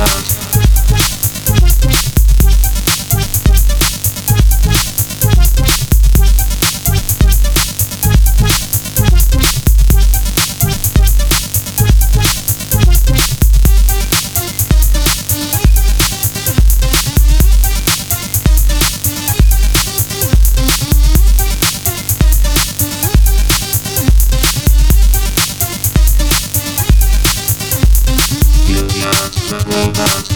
close robot.